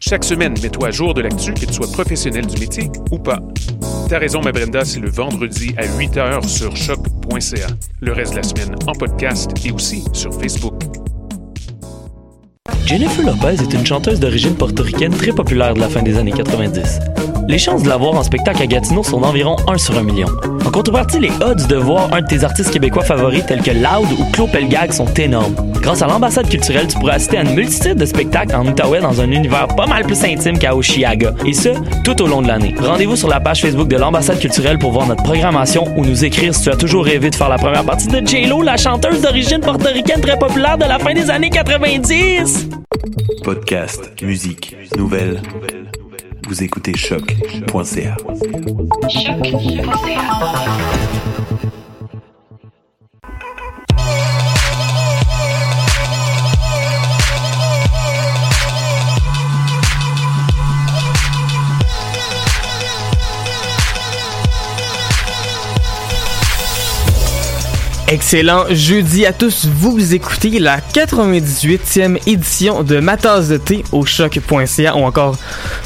Chaque semaine, mets-toi à jour de l'actu, que tu sois professionnel du métier ou pas. T'as raison, ma Brenda, c'est le vendredi à 8h sur choc.ca. Le reste de la semaine en podcast et aussi sur Facebook. Jennifer Lopez est une chanteuse d'origine portoricaine très populaire de la fin des années 90. Les chances de la voir en spectacle à Gatineau sont d'environ 1 sur 1 million. En contrepartie, les odds de voir un de tes artistes québécois favoris tels que Loud ou Claude Pelgag sont énormes. Grâce à l'ambassade culturelle, tu pourras assister à une multitude de spectacles en Outaouais dans un univers pas mal plus intime qu'à Oshiaga. Et ce, tout au long de l'année. Rendez-vous sur la page Facebook de l'ambassade culturelle pour voir notre programmation ou nous écrire si tu as toujours rêvé de faire la première partie de J-Lo, la chanteuse d'origine portoricaine très populaire de la fin des années 90. Podcast, musique, nouvelles. Vous écoutez choc.ca. Excellent jeudi à tous. Vous écoutez la 98e édition de Ma tasse de thé au choc.ca ou encore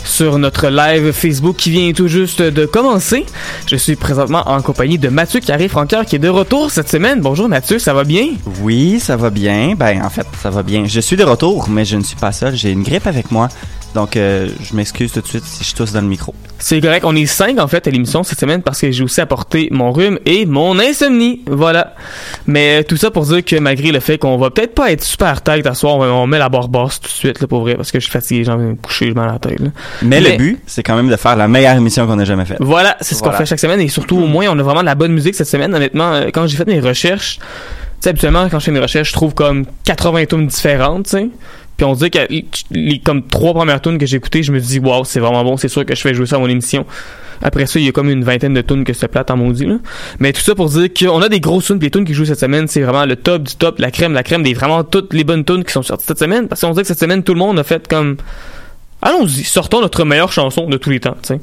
sur notre live Facebook qui vient tout juste de commencer. Je suis présentement en compagnie de Mathieu Carré-Francoeur qui est de retour cette semaine. Bonjour Mathieu, ça va bien? Oui, ça va bien. Ben, en fait, ça va bien. Je suis de retour, mais je ne suis pas seul. J'ai une grippe avec moi. Donc, euh, je m'excuse tout de suite si je tousse dans le micro. C'est correct, on est cinq en fait à l'émission cette semaine parce que j'ai aussi apporté mon rhume et mon insomnie. Voilà. Mais euh, tout ça pour dire que malgré le fait qu'on va peut-être pas être super tight à soir, on, on met la barre basse tout de suite là, pour vrai parce que je suis fatigué, j'ai envie de me coucher, je m'en la tête. là. Mais, le but, c'est quand même de faire la meilleure émission qu'on ait jamais faite. Voilà, c'est ce Voilà. qu'on fait chaque semaine et surtout au moins on a vraiment de la bonne musique cette semaine. Honnêtement, euh, quand j'ai fait mes recherches, tu sais habituellement quand je fais mes recherches, je trouve comme 80 tunes différentes, tu sais. Puis on dit que les, comme trois premières tunes que j'ai écoutées, je me dis waouh, c'est vraiment bon, c'est sûr que je fais jouer ça à mon émission. Après ça, il y a comme une vingtaine de tunes que c'est plate en maudit là. Mais tout ça pour dire qu'on a des grosses tunes, puis les tunes qui jouent cette semaine, c'est vraiment le top du top, la crème, la crème des vraiment toutes les bonnes tunes qui sont sorties cette semaine parce qu'on dit que cette semaine tout le monde a fait comme Allons-y, sortons notre meilleure chanson de tous les temps, sais.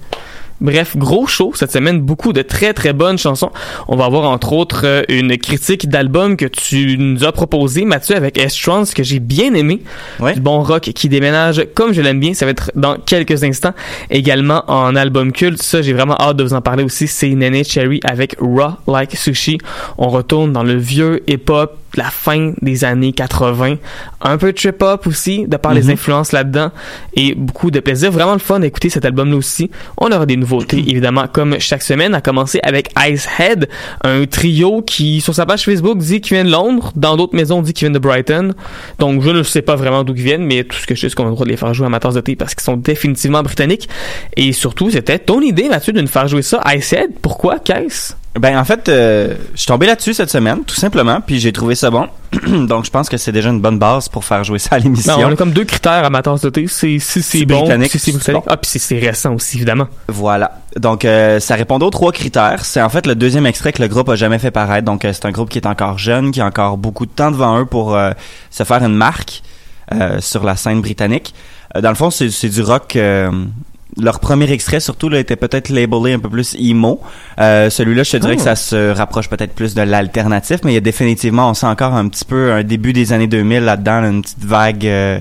Bref, gros show cette semaine, beaucoup de très très bonnes chansons. On va avoir entre autres euh, une critique d'album que tu nous as proposé, Mathieu, avec Estrons, que j'ai bien aimé. Ouais. Du bon rock qui déménage comme je l'aime bien. Ça va être dans quelques instants. Également en album culte, ça j'ai vraiment hâte de vous en parler aussi. C'est Nene Cherry avec Raw Like Sushi. On retourne dans le vieux hip-hop la fin des années 80. Un peu de trip-hop aussi, de par les Mhm. influences là-dedans. Et beaucoup de plaisir. Vraiment le fun d'écouter cet album-là aussi. On aura des nouveautés, évidemment, comme chaque semaine, à commencer avec Icehead, un trio qui, sur sa page Facebook, dit qu'il vient de Londres. Dans d'autres maisons, dit qu'il vient de Brighton. Donc, je ne sais pas vraiment d'où ils viennent, mais tout ce que je sais, c'est qu'on a le droit de les faire jouer à ma tasse de thé parce qu'ils sont définitivement britanniques. Et surtout, c'était ton idée, Mathieu, de nous faire jouer ça. Icehead, pourquoi? Qu'est-ce? Ben en fait, euh, je suis tombé là-dessus cette semaine, tout simplement, puis j'ai trouvé ça bon. Donc je pense que c'est déjà une bonne base pour faire jouer ça à l'émission. Non, on a comme deux critères à ma tasse de thé. C'est si c'est bon, si c'est britannique. Ah, puis c'est- c'est récent aussi, évidemment. Voilà. Donc, euh, ça répondait aux trois critères. C'est en fait le deuxième extrait que le groupe a jamais fait paraître. Donc, euh, c'est un groupe qui est encore jeune, qui a encore beaucoup de temps devant eux pour euh, se faire une marque euh, sur la scène britannique. Dans le fond, c'est c'est du rock. Leur premier extrait, surtout, là, était peut-être labelé un peu plus emo. Euh, Celui-là, je te dirais Oh. que ça se rapproche peut-être plus de l'alternatif, mais il y a définitivement, on sent encore un petit peu un début des années 2000 là-dedans, là, une petite vague. euh,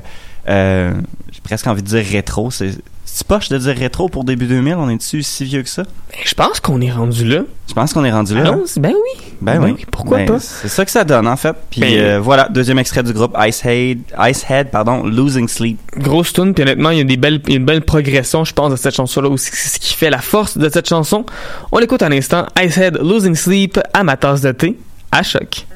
euh, J'ai presque envie de dire rétro. C'est c'est poche de dire rétro pour début 2000. On est dessus si vieux que ça? Ben, je pense qu'on est rendu là. Je pense qu'on est rendu là. hein? Allons, ben oui. Ben, oui. Pourquoi Ben, pas? C'est ça que ça donne en fait. Puis Ben- euh, voilà, deuxième extrait du groupe Icehead, Icehead pardon, Losing Sleep. Grosse tune, puis honnêtement, il y a des belles, une belle progression, je pense, de cette chanson-là aussi. C'est ce qui fait la force de cette chanson. On l'écoute un instant. Icehead, Losing Sleep, à ma tasse de thé, à choc.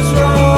is wrong.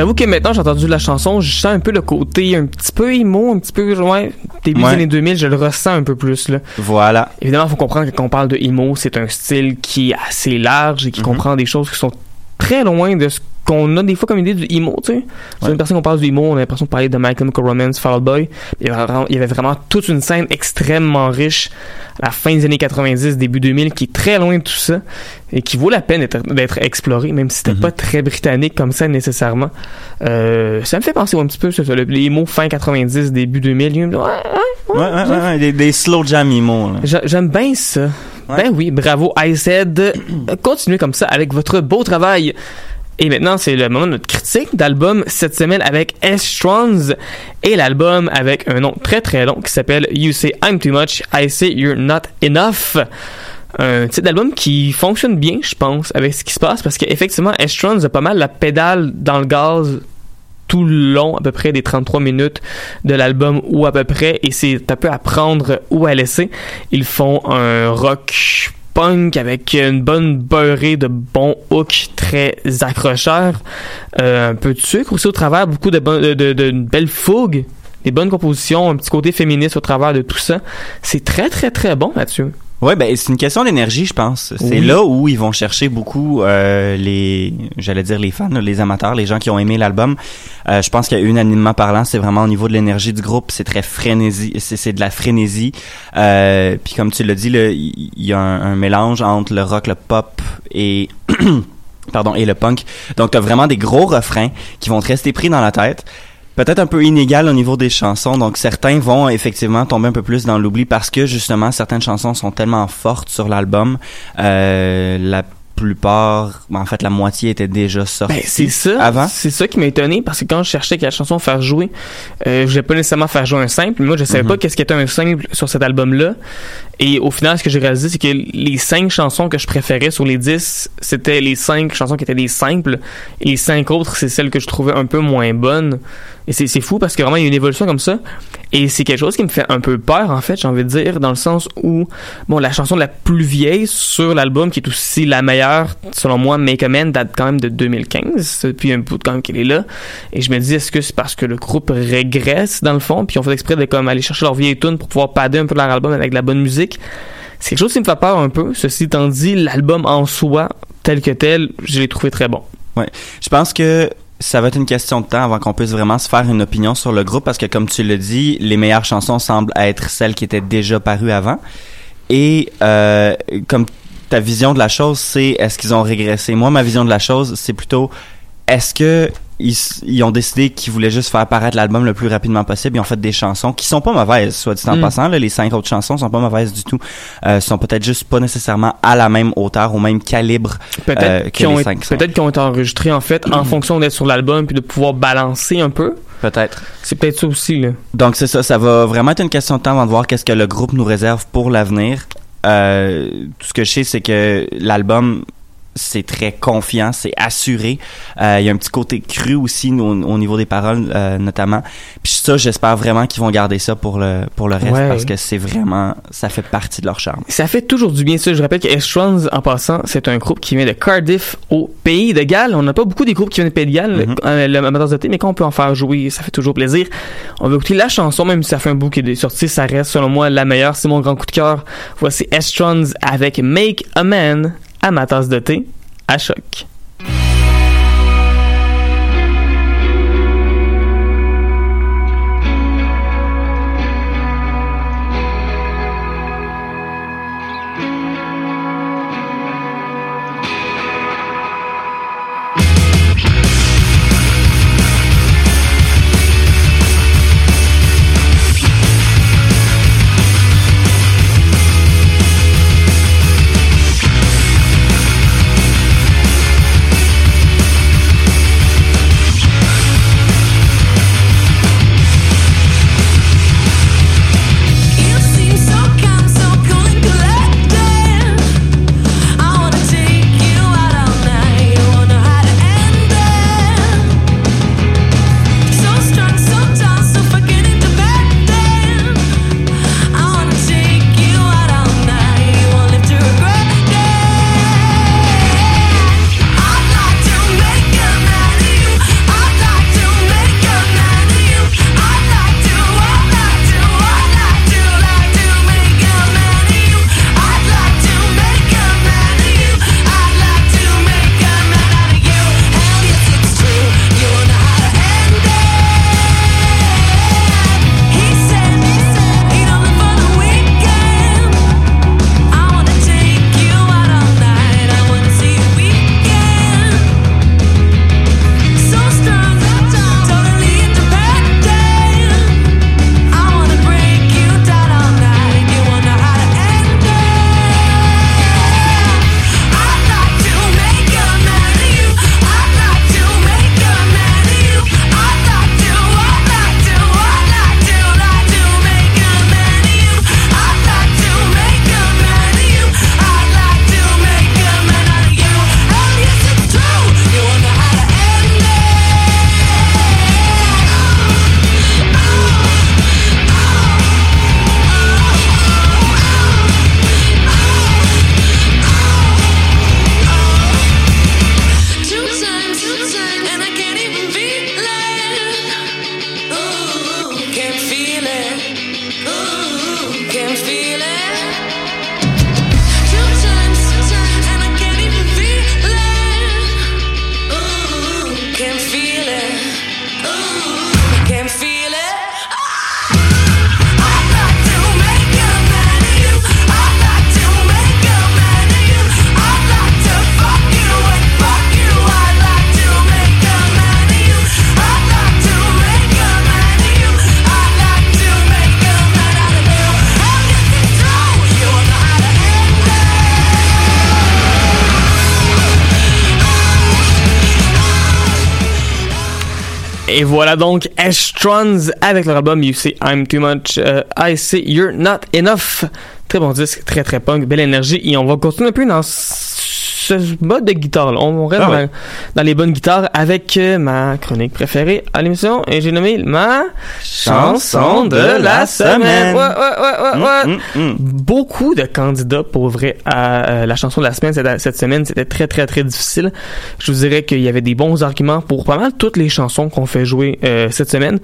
J'avoue que maintenant j'ai entendu la chanson, je sens un peu le côté un petit peu emo, un petit peu ouais, début Ouais. des années 2000, je le ressens un peu plus là. Voilà. Évidemment, faut comprendre que quand on parle de emo, c'est un style qui est assez large et qui Mhm. comprend des choses qui sont très loin de ce qu'on a des fois comme idée du emo, tu sais. Sur Ouais. une personne qu'on parle du emo, on a l'impression de parler de My Chemical Romance, Fall Boy. Il y, avait vraiment, il y avait vraiment toute une scène extrêmement riche à la fin des années 90, début 2000, qui est très loin de tout ça et qui vaut la peine d'être- explorée, même si c'était Mhm. pas très britannique comme ça nécessairement. Euh, ça me fait penser un petit peu, ça, le- les emo fin 90, début 2000. Ouais, ouais, Ouais, des, des slow jam emo, J'aime bien ça. Ben oui, bravo IZ. Continuez comme ça avec votre beau travail. Et maintenant, c'est le moment de notre critique d'album cette semaine avec S-Trons et l'album avec un nom très très long qui s'appelle You Say I'm Too Much, I Say You're Not Enough. Un titre d'album qui fonctionne bien, je pense, avec ce qui se passe parce qu'effectivement, S-Trons a pas mal la pédale dans le gaz tout le long, à peu près des 33 minutes de l'album ou à peu près, et c'est un peu à prendre ou à laisser. Ils font un rock punk avec une bonne beurrée de bons hooks très accrocheurs, euh, un peu de sucre aussi au travers, beaucoup de, de, de, des bonnes compositions, un petit côté féministe au travers de tout ça. C'est très très très bon là-dessus. Ouais, ben c'est une question d'énergie, je pense. C'est Oui. là où ils vont chercher beaucoup euh, les, j'allais dire les fans, les amateurs, les gens qui ont aimé l'album. Euh, je pense qu'unanimement parlant, c'est vraiment au niveau de l'énergie du groupe, c'est très frénésie, c'est de la frénésie. Euh, Puis comme tu l'as dit, il y, a un, un mélange entre le rock, le pop et pardon et le punk. Donc t'as vraiment des gros refrains qui vont te rester pris dans la tête. Peut-être un peu inégal au niveau des chansons, donc certains vont effectivement tomber un peu plus dans l'oubli parce que justement certaines chansons sont tellement fortes sur l'album. Euh, la plupart, en fait la moitié était déjà sortie. Ben, c'est ça. Avant? C'est ça qui m'a étonné parce que quand je cherchais quelle chanson faire jouer, euh, je voulais pas nécessairement faire jouer un simple. Moi, je savais Mhm. pas qu'est-ce qu'était un simple sur cet album-là. Et au final, ce que j'ai réalisé, c'est que les cinq chansons que je préférais sur les dix, c'était les cinq chansons qui étaient des simples. Et les cinq autres, c'est celles que je trouvais un peu moins bonnes. Et c'est fou parce que vraiment, il y a une évolution comme ça. Et c'est quelque chose qui me fait un peu peur, en fait, j'ai envie de dire, dans le sens où, bon, la chanson la plus vieille sur l'album, qui est aussi la meilleure, selon moi, Make a Man, date quand même de 2015, depuis un bout de quand qu'elle est là. Et je me dis, est-ce que c'est parce que le groupe régresse, dans le fond, puis on fait exprès de comme aller chercher leur vieille tune pour pouvoir padder un peu leur album avec de la bonne musique? C'est quelque chose qui me fait peur un peu. Ceci étant dit, l'album en soi, tel que tel, je l'ai trouvé très bon. Je pense que ça va être une question de temps avant qu'on puisse vraiment se faire une opinion sur le groupe parce que comme tu le dis, les meilleures chansons semblent être celles qui étaient déjà parues avant. Et euh, comme ta vision de la chose, c'est est-ce qu'ils ont régressé? Moi, ma vision de la chose, c'est plutôt est-ce que ils, ont décidé qu'ils voulaient juste faire apparaître l'album le plus rapidement possible. Ils ont fait des chansons qui sont pas mauvaises, soit dit en Mm. passant. Là, les cinq autres chansons sont pas mauvaises du tout. Euh, sont peut-être juste pas nécessairement à la même hauteur, au même calibre Peut-être Euh, que les cinq peut-être qu'ils ont été enregistrés, en fait, en fonction d'être sur l'album, puis de pouvoir balancer un peu. peut-être. C'est peut-être ça aussi, là. Donc c'est ça, ça va vraiment être une question de temps avant de voir qu'est-ce que le groupe nous réserve pour l'avenir. Euh, tout ce que je sais, c'est que l'album c'est très confiant, c'est assuré. Euh, Il y a un petit côté cru aussi au, au niveau des paroles, euh, notamment. Puis ça, j'espère vraiment qu'ils vont garder ça pour le pour le reste Ouais. parce que c'est vraiment, ça fait partie de leur charme. Ça fait toujours du bien ça. Je rappelle que S-Trons, en passant, c'est un groupe qui vient de Cardiff au pays de Galles. On n'a pas beaucoup des groupes qui viennent du pays de Galles, Mhm. euh, le de thé, mais quand on peut en faire jouer, ça fait toujours plaisir. On va écouter la chanson, même si ça fait un bout qui est sorti, ça reste selon moi la meilleure. C'est mon grand coup de cœur. Voici S-Trons avec Make a Man à ma tasse de thé à choc. Et voilà donc Estrons avec leur album You Say I'm Too Much, euh, I Say You're Not Enough. Très bon disque, très très punk, belle énergie. Et on va continuer un peu dans ce mode de guitare. Là. On reste Ah dans, ouais. la- dans les bonnes guitares avec euh, ma chronique préférée à l'émission. Et j'ai nommé ma chanson de la semaine. Ouais, ouais, ouais, ouais, ouais. Mm, mm, mm. Beaucoup de candidats pour vrai à euh, la chanson de la semaine cette, cette semaine. C'était très très très difficile. Je vous dirais qu'il y avait des bons arguments pour pas mal toutes les chansons qu'on fait jouer euh, cette semaine.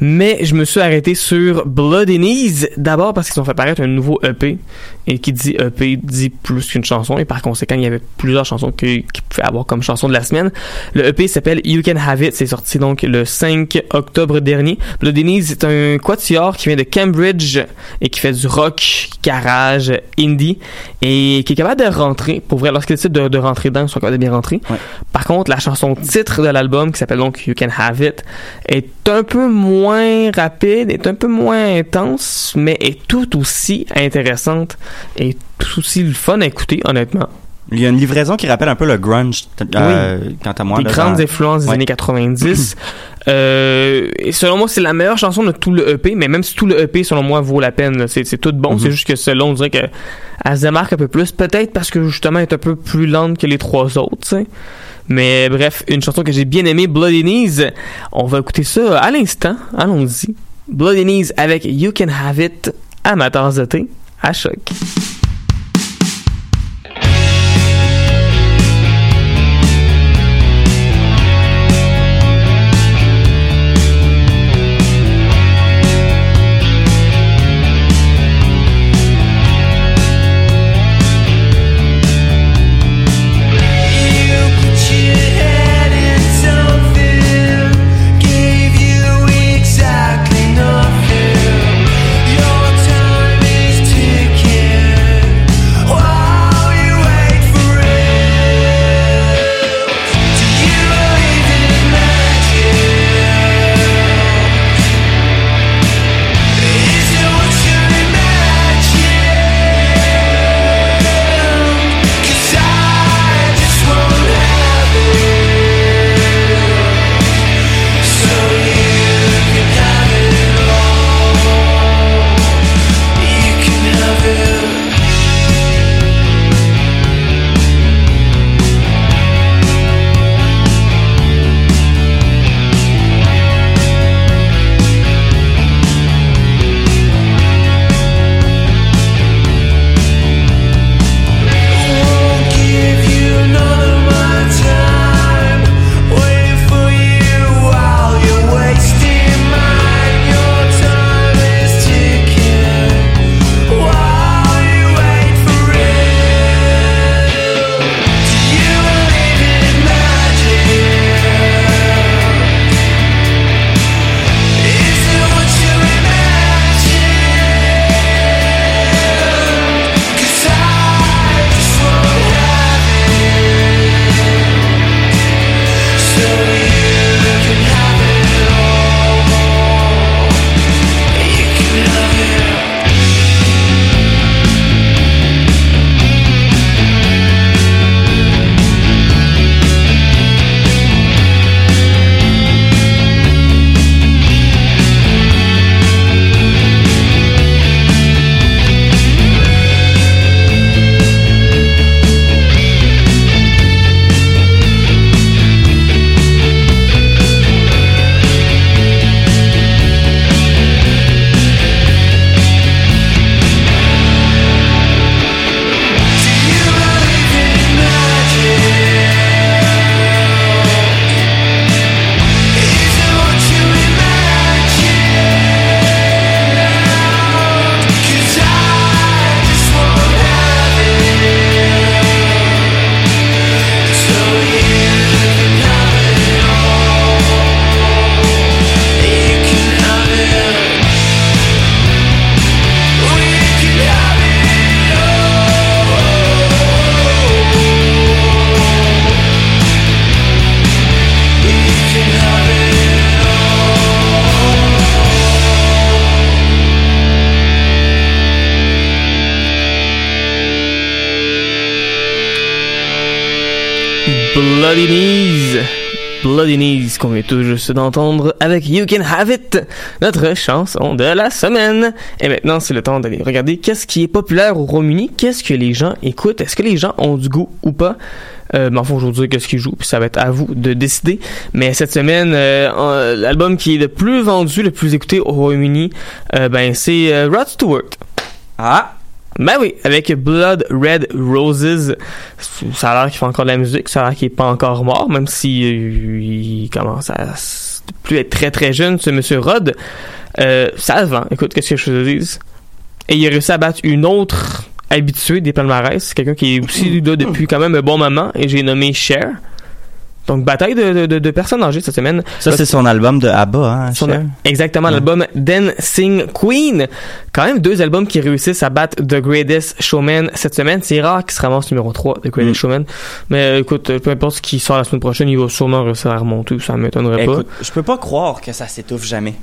Mais je me suis arrêté sur Bloody Knees d'abord parce qu'ils ont fait paraître un nouveau EP et qui dit EP dit plus qu'une chanson et par conséquent il y avait plusieurs chansons qui, qui pouvaient avoir comme chanson de la semaine. Le EP s'appelle You Can Have It. C'est sorti donc le 5 octobre dernier. Bloody Knees c'est un quatuor qui vient de Cambridge et qui fait du rock, garage, indie et qui est capable de rentrer. Pour vrai, lorsqu'ils décident de, de rentrer dedans, ils sont capables de bien rentrer. Ouais. Par contre, la chanson titre de l'album qui s'appelle donc You Can Have It est un peu moins rapide, est un peu moins intense, mais est tout aussi intéressante et tout aussi le fun à écouter, honnêtement. Il y a une livraison qui rappelle un peu le grunge, euh, quant à moi. Des là, grandes dans- influences des années 90. euh, et selon moi, c'est la meilleure chanson de tout le EP, mais même si tout le EP, selon moi, vaut la peine, c'est tout bon. Mhm. C'est juste que selon, on dirait que elle se démarque un peu plus. Peut-être parce que justement, elle est un peu plus lente que les trois autres. Mais bref, une chanson que j'ai bien aimée, Bloody Knees. On va écouter ça à l'instant. Allons-y. Bloody Knees avec You Can Have It à ma tasse de thé à choc. Tout juste d'entendre avec You Can Have It, notre chanson de la semaine. Et maintenant, c'est le temps d'aller regarder qu'est-ce qui est populaire au Royaume-Uni, qu'est-ce que les gens écoutent, est-ce que les gens ont du goût ou pas? Euh, mais enfin, dire qu'est-ce qu'ils jouent, puis ça va être à vous de décider. Mais cette semaine, euh, l'album qui est le plus vendu, le plus écouté au Royaume-Uni, euh, ben c'est euh, Rods to Work. Ah! Ben oui, avec Blood Red Roses, ça a l'air qu'il fait encore de la musique, ça a l'air qu'il est pas encore mort, même si euh, il commence à plus être très très jeune, ce monsieur Rod. Euh, ça se vend, écoute, qu'est-ce que je te dise? Et il a réussi à battre une autre habituée des palmarès, quelqu'un qui est aussi là depuis quand même un bon moment, et j'ai nommé Cher. Donc bataille de, de, personnes âgées cette semaine. Ça, c'est son album de ABBA, hein, Son- exactement, Ouais. l'album Dancing Queen. Quand même deux albums qui réussissent à battre The Greatest Showman cette semaine. C'est rare qu'il se ramasse numéro 3, The Greatest Mm. Showman. Mais euh, écoute, euh, peu importe ce qui sort la semaine prochaine, il va sûrement réussir à remonter, ça m'étonnerait pas. Je peux pas croire que ça s'étouffe jamais.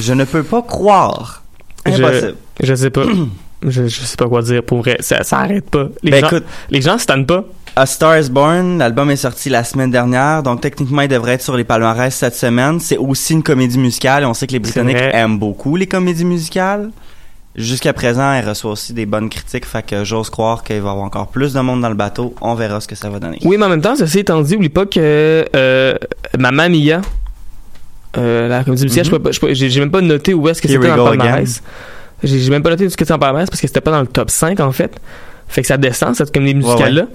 Je ne peux pas croire. Je- Impossible. Je sais pas. je, je sais pas quoi dire pour vrai. Ça, ça arrête pas. Les Ben gens, écoute, les gens se tannent pas. A Star is Born, l'album est sorti la semaine dernière, donc techniquement il devrait être sur les palmarès cette semaine. C'est aussi une comédie musicale et on sait que les Britanniques aiment beaucoup les comédies musicales. Jusqu'à présent, elle reçoit aussi des bonnes critiques, fait que j'ose croire qu'il va y avoir encore plus de monde dans le bateau. On verra ce que ça va donner. Oui, mais en même temps, ceci étant dit, oublie pas que euh, Mamma Mia, euh, la comédie musicale, je peux- j'ai même pas noté où est-ce que c'était dans le palmarès. J'ai même pas noté où est-ce que c'était le palmarès parce que c'était pas dans le top 5 en fait. Fait que ça descend, cette comédie musicale-là.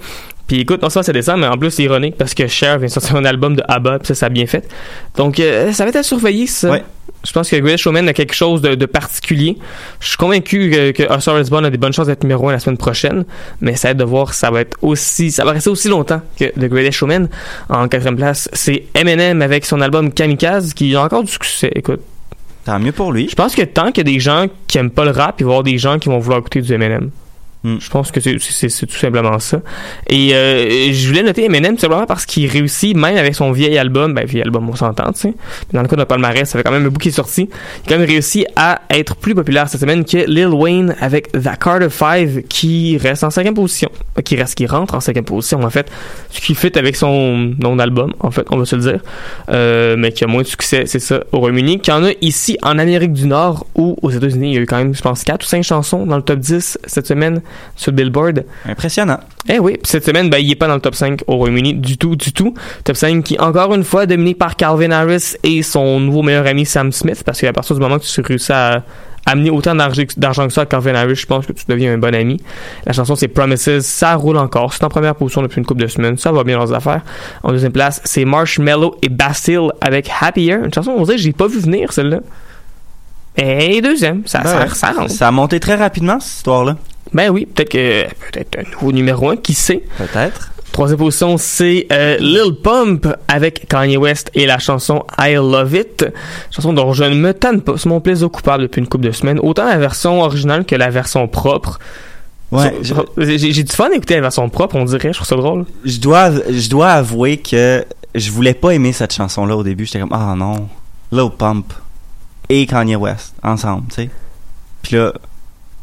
Puis écoute, non seulement ça descend, mais en plus c'est ironique parce que Cher vient de sortir un album de ABBA, puis ça, ça a bien fait. Donc euh, ça va être à surveiller, ça. Ouais. Je pense que Greatest Showman a quelque chose de, de particulier. Je suis convaincu que, que A Star is Born a des bonnes chances d'être numéro 1 la semaine prochaine, mais ça va être de voir ça va être aussi, ça va rester aussi longtemps que The Greatest Showman. En quatrième place, c'est Eminem avec son album Kamikaze qui a encore du succès. Écoute, Tant mieux pour lui. je pense que tant qu'il y a des gens qui aiment pas le rap, il va y avoir des gens qui vont vouloir écouter du Eminem. Hmm. Je pense que c'est- tout simplement ça. Et euh, je voulais noter Eminem simplement parce qu'il réussit, même avec son vieil album, ben vieil album on s'entend, tu sais. Dans le cas de Palmarès, ça fait quand même un bout qui est sorti. Il a quand même réussi à être plus populaire cette semaine que Lil Wayne avec The Carter 5 qui reste en cinquième position. Euh, Qui reste, qui rentre en cinquième position en fait. Ce qui fit avec son nom d'album, en fait, on va se le dire. Euh, mais qui a moins de succès, c'est ça, au Royaume-Uni. Qu'il y en a ici en Amérique du Nord ou aux États-Unis. Il y a eu quand même, je pense, 4 ou 5 chansons dans le top 10 cette semaine sur Billboard. Impressionnant. Eh oui, puis cette semaine, ben, il est pas dans le top 5 au Royaume-Uni du tout, du tout. Top 5 qui, encore une fois, dominé par Calvin Harris et son nouveau meilleur ami Sam Smith, parce qu'à partir du moment que tu réussis à amener autant d'argent que ça à Calvin Harris, je pense que tu deviens un bon ami. La chanson, c'est Promises, ça roule encore. C'est en première position depuis une couple de semaines, ça va bien dans les affaires. En deuxième place, c'est Marshmello et Bastille avec Happier, une chanson, on dirait que j'ai pas vu venir, celle-là. Et deuxième, ça, Ben ça, ouais. ça. Ça a monté très rapidement, cette histoire-là. Ben oui, peut-être que, peut-être un nouveau numéro 1, qui sait? Peut-être. Troisième position, c'est euh, Lil Pump avec Kanye West et la chanson I Love It. Chanson dont je ne me tanne pas. C'est mon plaisir coupable depuis une couple de semaines. Autant la version originale que la version propre. Ouais. Je- J'ai du fun à écouter la version propre, on dirait. Je trouve ça drôle. je dois, je dois avouer que je voulais pas aimer cette chanson-là au début. J'étais comme, ah non, Lil Pump et Kanye West ensemble, tu sais. Puis là,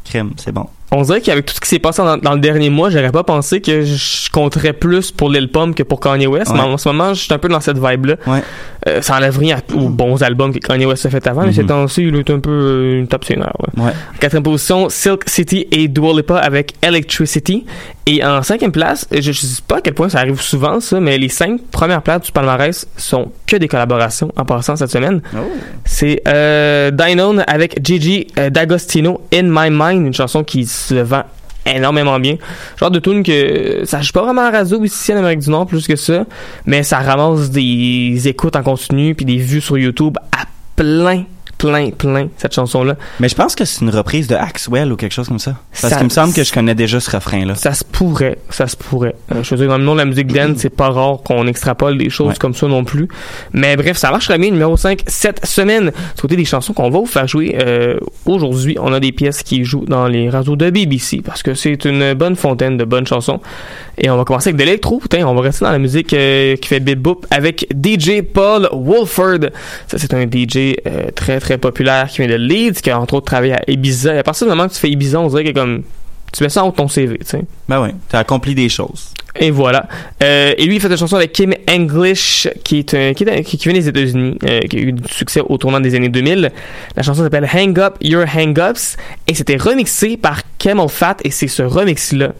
crime, c'est bon. On dirait qu'avec tout ce qui s'est passé dans, dans le dernier mois, j'aurais pas pensé que je compterais plus pour Lil Pump que pour Kanye West. Ouais. Mais en ce moment, je suis un peu dans cette vibe-là. Ouais. Euh, ça enlève rien aux bons albums que Kanye West a fait avant, mais Mhm. ces temps-ci, il est un peu euh, une top ouais. Ouais. Quatrième position, Silk City et Dua Lipa avec Electricity. Et en cinquième place, je, je sais pas à quel point ça arrive souvent ça, mais les cinq premières places du palmarès sont que des collaborations en passant cette semaine. Oh. C'est euh, Dynone avec Gigi euh, D'Agostino, In My Mind, une chanson qui se vend énormément bien. Genre de tune que ça joue pas vraiment à la radio ici en Amérique du Nord plus que ça, mais ça ramasse des écoutes en continu puis des vues sur YouTube à plein plein plein cette chanson là. Mais je pense que c'est une reprise de Axwell ou quelque chose comme ça. Parce qu'il me semble que je connais déjà ce refrain-là. Ça se pourrait, ça se pourrait. Euh, je veux dire, dans le nom de la musique dance, c'est pas rare qu'on extrapole des choses Ouais. comme ça non plus. Mais bref, ça marche très bien. Numéro 5, cette semaine. Du côté des chansons qu'on va vous faire jouer euh, aujourd'hui, on a des pièces qui jouent dans les radios de BBC parce que c'est une bonne fontaine de bonnes chansons. Et on va commencer avec de l'électro. Putain, on va rester dans la musique euh, qui fait bip boop avec DJ Paul Wolford. Ça, c'est un DJ euh, très très populaire qui vient de Leeds, qui a entre autres travaillé à Ibiza. Et à partir du moment que tu fais Ibiza, on dirait que comme tu mets ça en haut de ton CV, tu sais. Ben oui, t'as accompli des choses. Et voilà. Euh, et lui, il fait une chanson avec Kim English, qui est un, qui, est- qui vient des États-Unis, euh, qui a eu du succès au tournant des années 2000. La chanson s'appelle Hang Up Your Hang Ups, et c'était remixé par Camel Fat, et c'est ce remix-là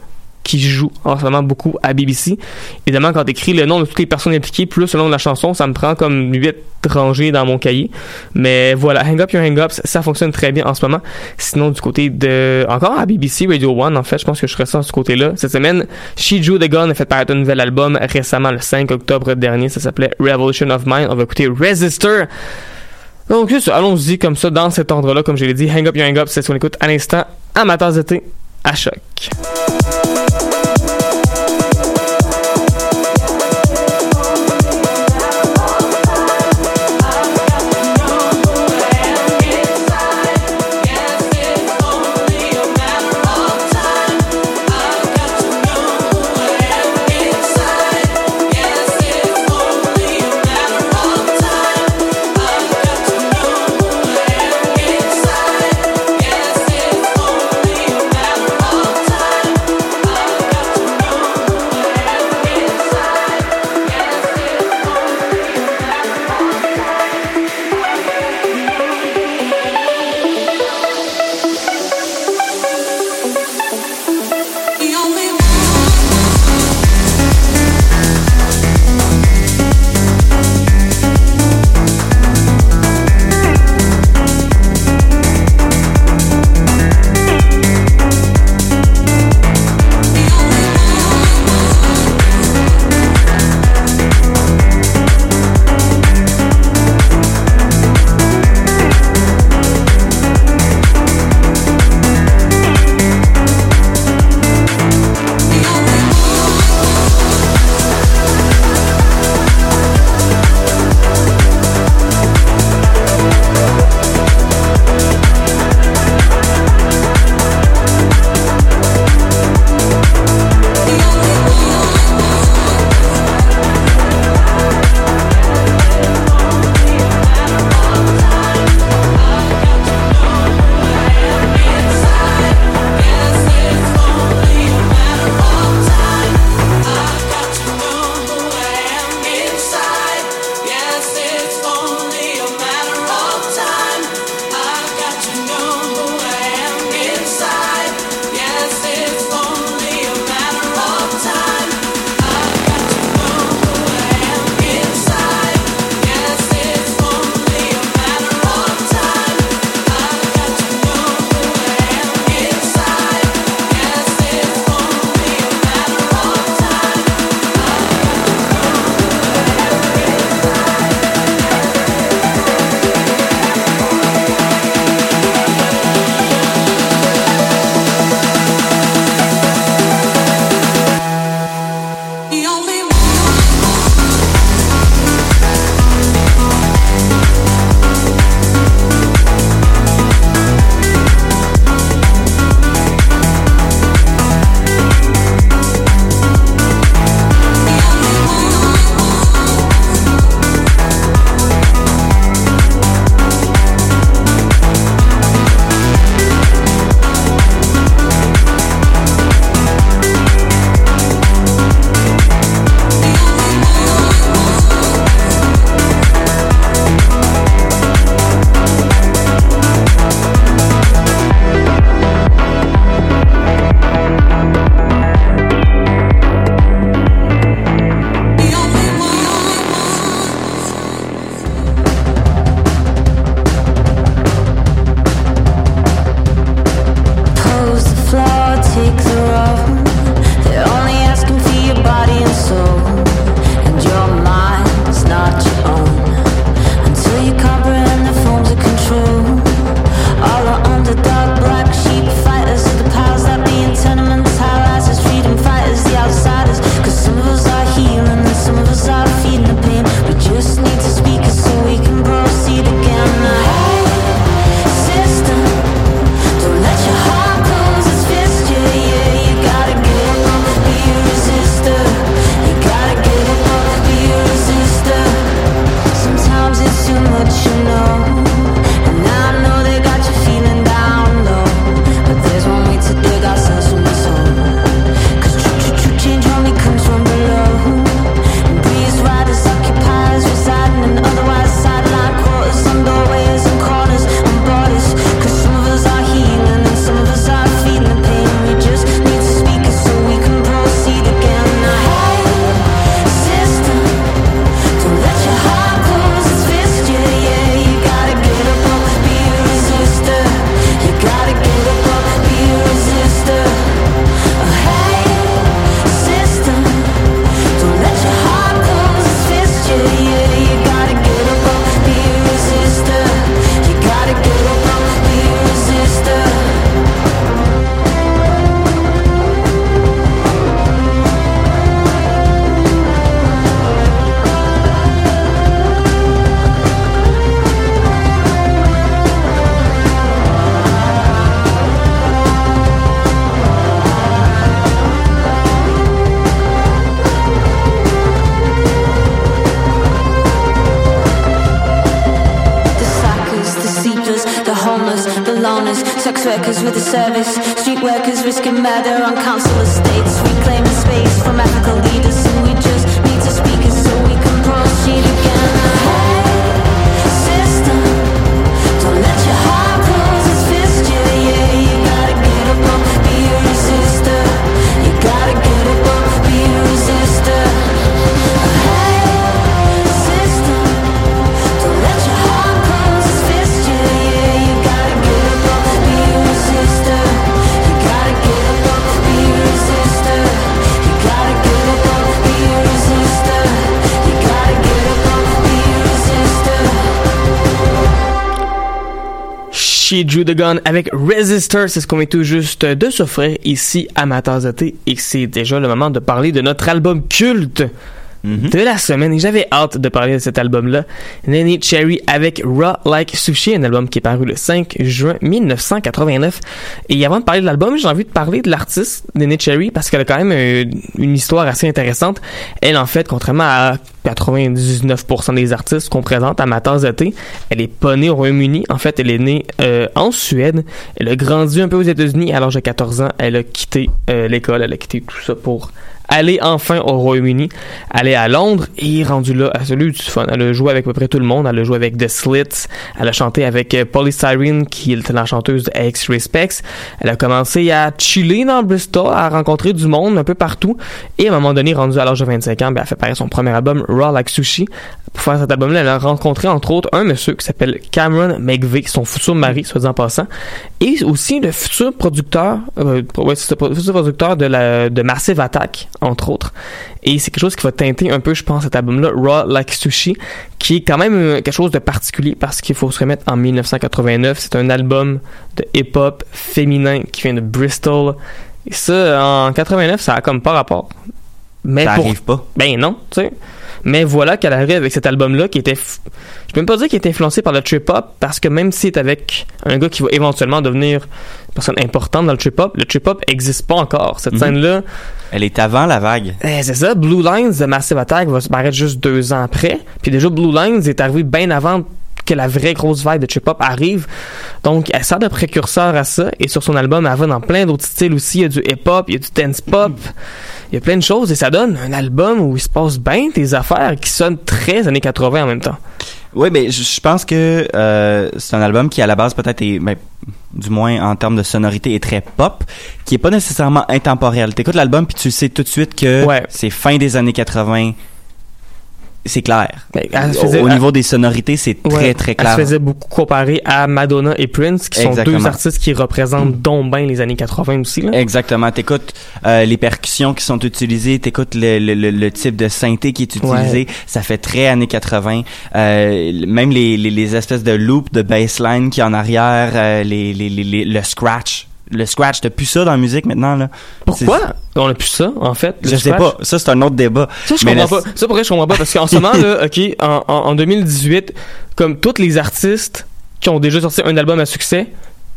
qui joue en ce moment beaucoup à BBC. Évidemment, quand t'écris le nom de toutes les personnes impliquées, plus le nom de la chanson, ça me prend comme 8 rangées dans mon cahier. Mais voilà, Hang Up Your Hang Ups, ça fonctionne très bien en ce moment. Sinon, du côté de... Encore à BBC Radio 1, en fait, je pense que je de ce côté-là. Cette semaine, She Drew the Gun a fait paraître un nouvel album récemment, le 5 octobre dernier. Ça s'appelait Revolution of Mind. On va écouter Resistor. Donc, juste, allons-y comme ça, dans cet ordre-là, comme je l'ai dit. Hang Up Your Hang Ups, c'est ce qu'on écoute à l'instant, tasse d'été, à choc. Service, street workers risking murder She Drew the Gun avec Resistor, c'est ce qu'on vient tout juste de s'offrir ici à ma tasse de thé et c'est déjà le moment de parler de notre album culte de la semaine et j'avais hâte de parler de cet album-là. Nanny Cherry avec Raw Like Sushi, un album qui est paru le 5 juin 1989. Et avant de parler de l'album, j'ai envie de parler de l'artiste Nanny Cherry parce qu'elle a quand même euh, une histoire assez intéressante. Elle, en fait, contrairement à 99% des artistes qu'on présente à ma tasse elle est pas née au Royaume-Uni. En fait, elle est née euh, en Suède. Elle a grandi un peu aux États-Unis. À l'âge de 14 ans, elle a quitté euh, l'école. Elle a quitté tout ça pour aller enfin au Royaume-Uni, aller à Londres et rendu là, a eu du fun. Elle a joué avec à peu près tout le monde. Elle a joué avec The Slits. Elle a chanté avec euh, Polystyrene, qui était la chanteuse de X Respects. Elle a commencé à chiller dans Bristol, à rencontrer du monde un peu partout. Et à un moment donné, rendu à l'âge de 25 ans, ben, elle a fait pareil son premier album, Raw Like Sushi. Pour faire cet album-là, elle a rencontré entre autres un monsieur qui s'appelle Cameron McVeigh, son futur mari, soit en passant, et aussi le futur producteur, euh, le futur producteur de, la, de Massive Attack, entre autres. Et c'est quelque chose qui va teinter un peu, je pense, cet album-là, Raw Like Sushi, qui est quand même euh, quelque chose de particulier parce qu'il faut se remettre en 1989. C'est un album de hip-hop féminin qui vient de Bristol. Et ça, en 89, ça a comme pas rapport. Mais Ça pour- arrive pas. ben non, tu sais. Mais voilà qu'elle arrive avec cet album-là qui était. Je peux même pas dire qu'il est influencé par le trip-hop parce que même si c'est avec un gars qui va éventuellement devenir une personne importante dans le trip-hop, le trip-hop existe pas encore. Cette Mhm. scène-là, Elle est avant la vague. eh, c'est ça. Blue Lines de Massive Attack va se paraître juste deux ans après. Puis déjà, Blue Lines est arrivé bien avant que la vraie grosse vague de trip-hop arrive. Donc, elle sert de précurseur à ça. Et sur son album, elle va dans plein d'autres styles aussi. Il y a du hip-hop, il y a du dance-pop. Il y a plein de choses. Et ça donne un album où il se passe bien des affaires qui sonnent très années 80 en même temps. Oui, mais je, je pense que euh, c'est un album qui à la base peut-être est, ben, du moins en termes de sonorité, est très pop, qui est pas nécessairement intemporel. T'écoutes l'album puis tu sais tout de suite que Ouais. c'est fin des années 80. C'est clair. Ben, elle Au- elle- niveau des sonorités, c'est très Ouais, très Elle clair. se faisait beaucoup comparer à Madonna et Prince, qui sont Exactement. deux artistes qui représentent donc bien les années 80 aussi. Là. Exactement. T'écoutes euh, les percussions qui sont utilisées, t'écoutes le, le, le, le type de synthé qui est utilisé. Ça fait très années 80. Euh, même les, les, les espèces de loops de bassline qui en arrière, euh, les, les- le scratch. Le scratch, t'as plus ça dans la musique maintenant là? Pourquoi? On a plus ça, en fait? Je sais scratch? pas. Ça c'est un autre débat. Ça, je Mais comprends le- pas. Ça, pour vrai, je comprends pas? Parce qu'en ce moment, là, OK, en, en, en 2018, comme tous les artistes qui ont déjà sorti un album à succès,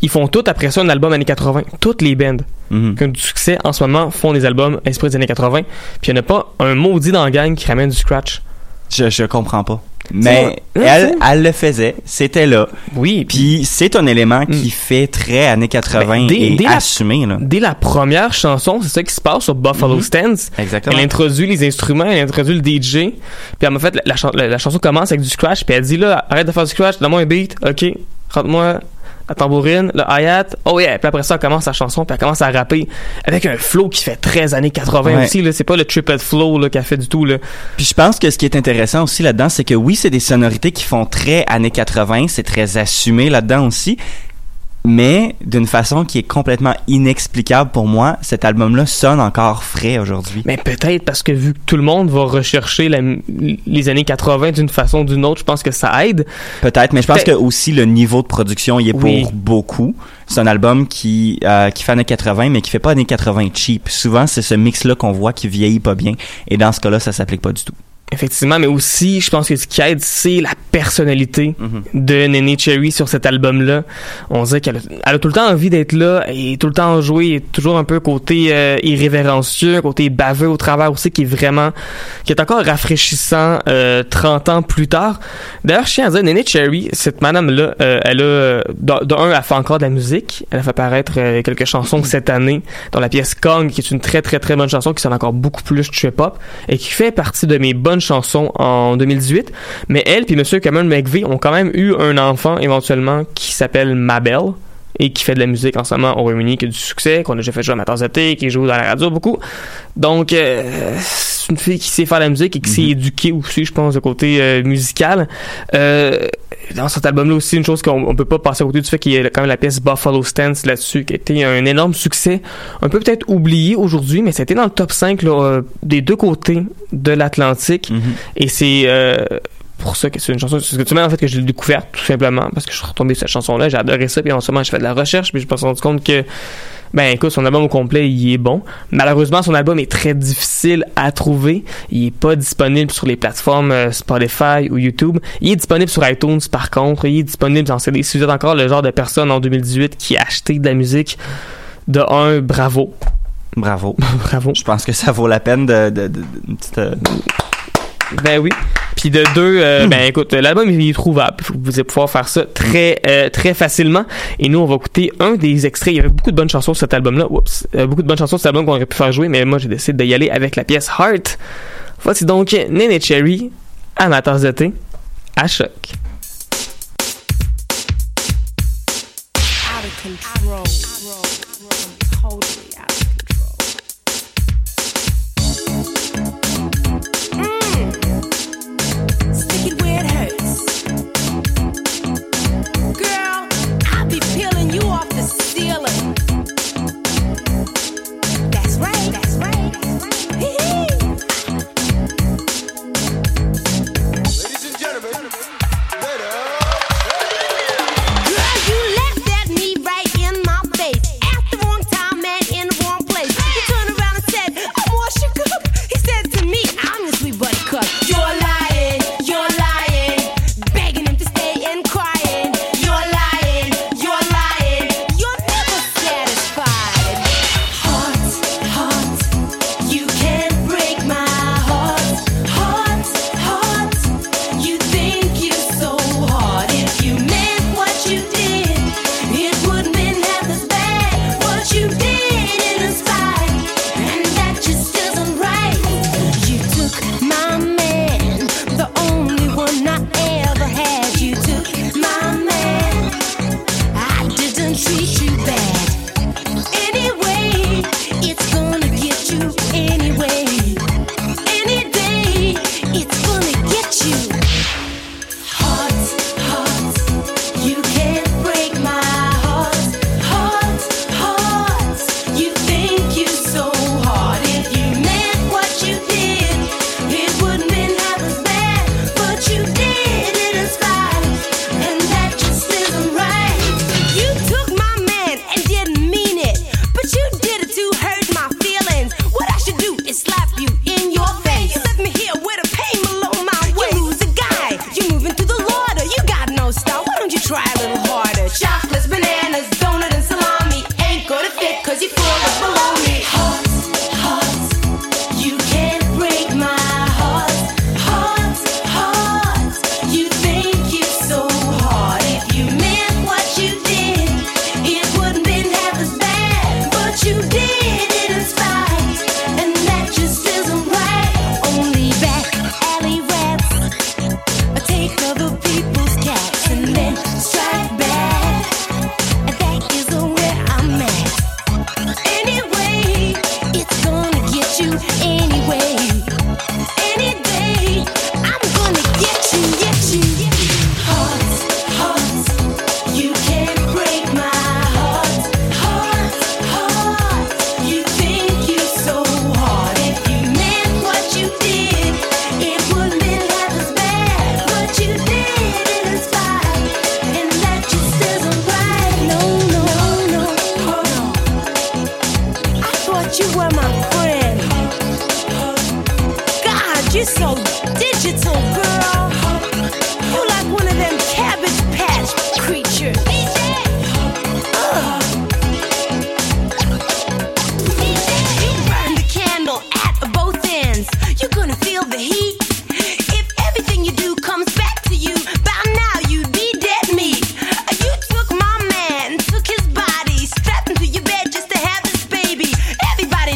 ils font tout après ça un album années 80. Toutes les bands Mhm. qui ont du succès en ce moment font des albums inspirés des années 80. Puis il n'y en a pas un maudit dans la gang qui ramène du scratch. Je, je comprends pas. Mais elle, le faisait, c'était là. Oui, Puis c'est un élément qui Mm. fait très années 80 Ben, dès- et dès la- assumé là. dès la première chanson, c'est ça qui se passe sur Buffalo Mhm. Stance. Exactement. Elle introduit les instruments, elle introduit le DJ. Puis elle m'a fait la- la chanson commence avec du scratch. Puis elle dit là, arrête de faire du scratch, donne-moi un beat, ok, rentre-moi la tambourine, le hi-hat. Oh yeah. Puis après ça, elle commence sa chanson, puis elle commence à rapper avec un flow qui fait 13 années 80 Ouais. aussi. Là, c'est pas le triple flow là qu'elle fait du tout là. Puis je pense que ce qui est intéressant aussi là-dedans, c'est que oui, c'est des sonorités qui font très années 80, c'est très assumé là-dedans aussi, mais d'une façon qui est complètement inexplicable pour moi, cet album-là sonne encore frais aujourd'hui. Mais peut-être parce que vu que tout le monde va rechercher la- les années 80 d'une façon ou d'une autre, je pense que ça aide. Peut-être, mais je pense que aussi le niveau de production y est Oui. pour beaucoup. C'est un album qui euh, qui fait années 80, mais qui fait pas années 80 cheap. Souvent, c'est ce mix-là qu'on voit qui vieillit pas bien, et dans ce cas-là, ça s'applique pas du tout. Effectivement, mais aussi, je pense que ce qui aide, c'est la personnalité Mhm. de Nene Cherry sur cet album-là. On dirait qu'elle a, tout le temps envie d'être là et tout le temps jouer, et toujours un peu côté euh, irrévérencieux, côté baveux au travers aussi, qui est vraiment, qui est encore rafraîchissant euh, 30 ans plus tard. D'ailleurs, je tiens à dire, Nene Cherry, cette madame-là, euh, elle a, euh, de, de un, elle fait encore de la musique. Elle a fait paraître euh, quelques chansons cette année, dont la pièce Kong, qui est une très très très bonne chanson, qui sonne encore beaucoup plus trip-hop, et qui fait partie de mes bonnes chansons en 2018. Mais elle puis Monsieur Cameron McVeigh ont quand même eu un enfant éventuellement qui s'appelle Mabel et qui fait de la musique en ce moment au Royaume-Uni, qui a du succès, qu'on a déjà fait jouer à Matin qui joue dans la radio beaucoup. Donc, euh, c'est une fille qui sait faire de la musique et qui s'est éduquée aussi, je pense, de côté euh, musical. Euh, dans cet album-là aussi, une chose qu'on on peut pas passer à côté du fait qu'il y a quand même la pièce Buffalo Stance là-dessus, qui a été un énorme succès, un peu peut-être oublié aujourd'hui, mais c'était dans le top 5 là, euh, des deux côtés de l'Atlantique. Mhm. Et c'est euh, pour ça que c'est une chanson, c'est que tu en fait que j'ai découverte tout simplement parce que je suis retombé sur cette chanson-là, j'ai adoré ça, puis en ce moment j'ai fait de la recherche, puis je me suis rendu compte que ben écoute, son album au complet, il est bon. Malheureusement, son album est très difficile à trouver. Il est pas disponible sur les plateformes euh, Spotify ou YouTube. Il est disponible sur iTunes par contre. Il est disponible en CD. Si vous êtes encore le genre de personne en 2018 qui a acheté de la musique, de un, bravo. Bravo. bravo. Je pense que ça vaut la peine de, de, de- de- une petite, euh, Ben oui. Puis de deux, euh, ben écoute, l'album il est trouvable. Faut que Vous allez pouvoir faire ça très euh, très facilement. Et nous, on va écouter un des extraits. Il y avait beaucoup de bonnes chansons sur cet album-là. Oups. Euh, beaucoup de bonnes chansons sur cet album qu'on aurait pu faire jouer, mais moi j'ai décidé d'y aller avec la pièce Heart. Voici donc Nene Cherry, amateur d'été, à choc. out of control.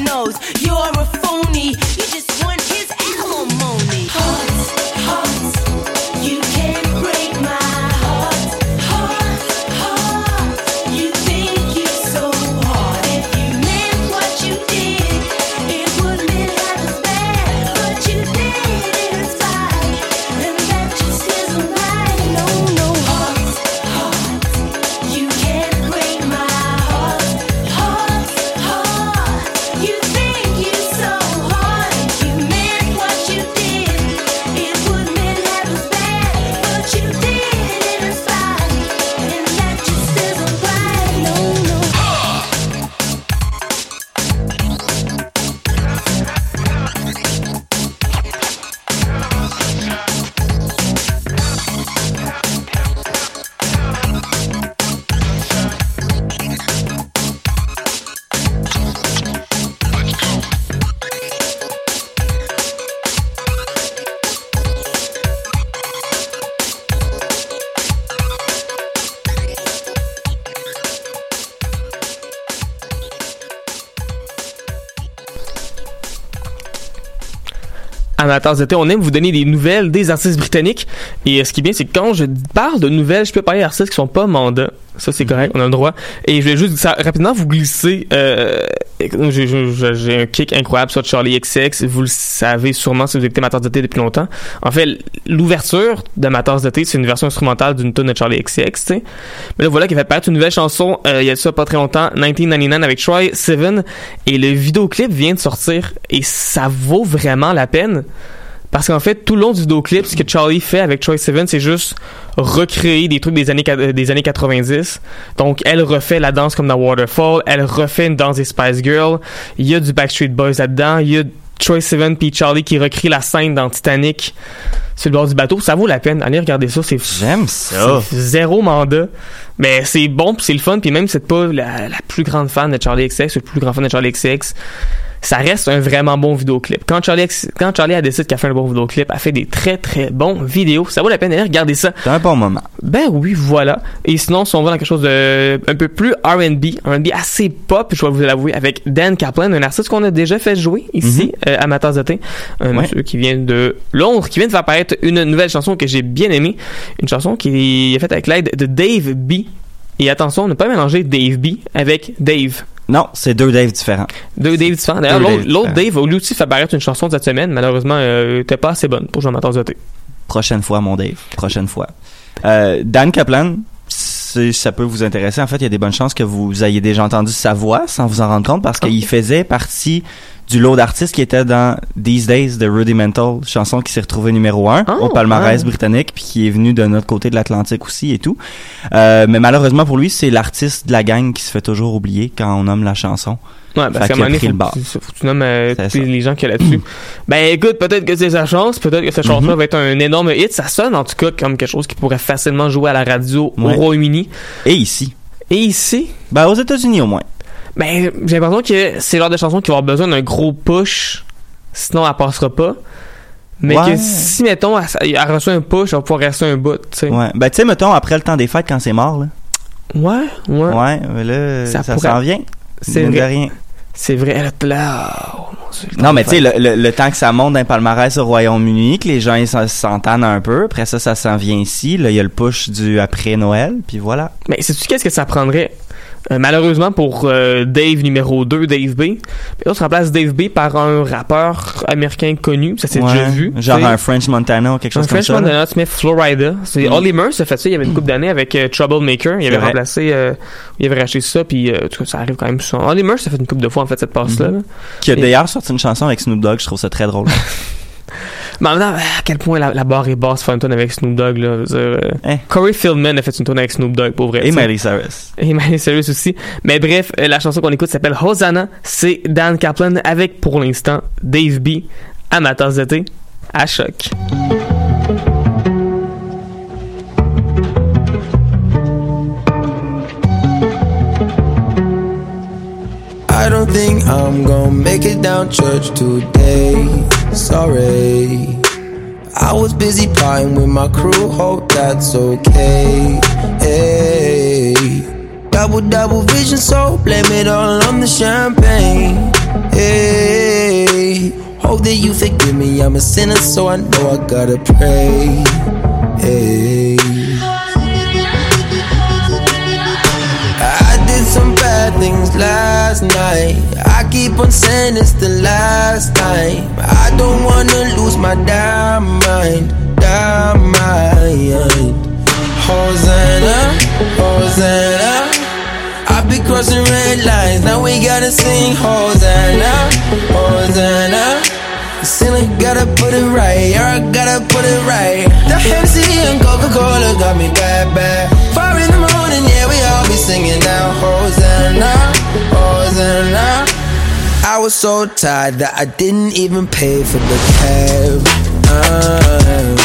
Knows you're a phony. You on aime vous donner des nouvelles des artistes britanniques. Et euh, ce qui est bien, c'est que quand je parle de nouvelles, je peux parler d'artistes qui sont pas mandat. Ça, c'est correct, on a le droit. Et je vais juste rapidement vous glisser. Euh, j'ai- un kick incroyable sur Charlie XX. Vous le savez sûrement si vous écoutez Amateurs d'été depuis longtemps. En fait, l'ouverture d'Amateurs d'été, c'est une version instrumentale d'une tune de Charlie XX. Mais là, voilà qu'il fait paraître une nouvelle chanson euh, il y a de ça pas très longtemps, 1999 avec Troy Seven. Et le vidéoclip vient de sortir et ça vaut vraiment la peine. Parce qu'en fait, tout le long du vidéoclip, ce que Charlie fait avec Troy Seven, c'est juste recréer des trucs des années, euh, des années 90. Donc, elle refait la danse comme dans Waterfall, elle refait une danse des Spice Girls, il y a du Backstreet Boys là-dedans, il y a Troy Seven puis Charlie qui recrée la scène dans Titanic sur le bord du bateau. Ça vaut la peine. Allez regarder ça, c'est J'aime ça. zéro mandat. Mais c'est bon, puis c'est le fun, puis même si c'est pas la, la plus grande fan de Charlie XX, le plus grand fan de Charlie XX, ça reste un vraiment bon vidéoclip. Quand Charlie, quand Charlie a décidé qu'elle fait un bon vidéoclip, elle fait des très très bons vidéos. Ça vaut la peine d'aller regarder ça. C'est un bon moment. Ben oui, voilà. Et sinon, si on va dans quelque chose de un peu plus R&B, R&B assez pop, je dois vous l'avouer, avec Dan Kaplan, un artiste qu'on a déjà fait jouer ici, euh, de thé, un Ouais. monsieur qui vient de Londres, qui vient de faire apparaître une nouvelle chanson que j'ai bien aimée, une chanson qui est faite avec l'aide de Dave B. Et attention, ne pas mélanger Dave B avec Dave. Non, c'est deux Dave différents. Deux Dave différents. D'ailleurs, l'autre Dave a lui aussi fait apparaître une chanson cette semaine. Malheureusement, euh, était pas assez bonne pour de thé. Prochaine fois, mon Dave. Prochaine fois. Euh, Dan Kaplan, si ça peut vous intéresser, en fait, il y a des bonnes chances que vous ayez déjà entendu sa voix sans vous en rendre compte parce qu'il faisait partie du lot d'artistes qui était dans These Days de Rudimental, chanson qui s'est retrouvée numéro un Oh, au palmarès ouais. britannique puis qui est venu de notre côté de l'Atlantique aussi et tout. Euh, mais malheureusement pour lui, c'est l'artiste de la gang qui se fait toujours oublier quand on nomme la chanson. Ouais, parce qu'à un moment donné, faut, que tu- faut que tu nommes euh, les gens y a là-dessus. ben écoute, peut-être que c'est sa chance, peut-être que cette chanson Mhm. va être un énorme hit. Ça sonne en tout cas comme quelque chose qui pourrait facilement jouer à la radio Ouais. au Royaume-Uni. Et ici. Et ici, Ben, aux États-Unis au moins. Ben j'ai l'impression que c'est le genre de chanson qui va avoir besoin d'un gros push, sinon elle passera pas. Mais Ouais. que si, mettons, elle, elle reçoit un push, elle va pouvoir rester un bout, tu sais. Ouais. Ben, tu sais, mettons, après le temps des fêtes, quand c'est mort, là. Ouais, ouais. Ouais, mais là, Ça ça, pourrait- s'en vient. C'est vrai. rien. C'est vrai, elle est là. Oh, mon Dieu, le Non, mais tu sais, le, le, le temps que ça monte d'un palmarès au Royaume-Uni, que les gens s'entendent un peu, après ça, ça s'en vient ici. Là, il y a le push du après Noël, puis voilà. Mais sais-tu qu'est-ce que ça prendrait? Euh, malheureusement pour euh, Dave numéro 2, Dave B. Puis là, tu remplaces Dave B par un rappeur américain connu, ça s'est Ouais, déjà vu. Genre un French Montana ou quelque Un chose comme French ça. là. Montana, tu mets Florida. C'est Mm. Ollie Murs a fait ça il y avait une couple d'années avec euh, Troublemaker. Il avait vrai. remplacé, il avait racheté ça, puis ça arrive quand même souvent. Ollie Murs a fait une couple de fois en fait cette passe-là. Mhm. là. Qui a d'ailleurs sorti une chanson avec Snoop Dogg, je trouve ça très drôle. Mais temps, à quel point la, la barre est basse faire une tonne avec Snoop Dogg. Là, dire, euh, Eh. Corey Feldman a fait une tonne avec Snoop Dogg, pour vrai. Et. Miley Cyrus. Et Miley Cyrus aussi. Mais bref, euh, la chanson qu'on écoute s'appelle Hosanna. C'est Dan Kaplan avec, pour l'instant, Dave B. Amateurs d'été à choc. I don't think I'm gonna make it down church today. Sorry. I was busy partying with my crew, hope that's okay. Hey. Double, double vision, so blame it all on the champagne. Hey. Hope that you forgive me, I'm a sinner, so I know I gotta pray. Hey. I did some bad things last night. I keep on saying it's the last time. I don't wanna lose my damn mind, damn mind. Hosanna, Hosanna. I be crossing red lines, now we gotta sing Hosanna, Hosanna. Sinner gotta put it right, I gotta put it right. The Hennessy and Coca-Cola got me bad, bad. So tired that I didn't even pay for the cab. Uh,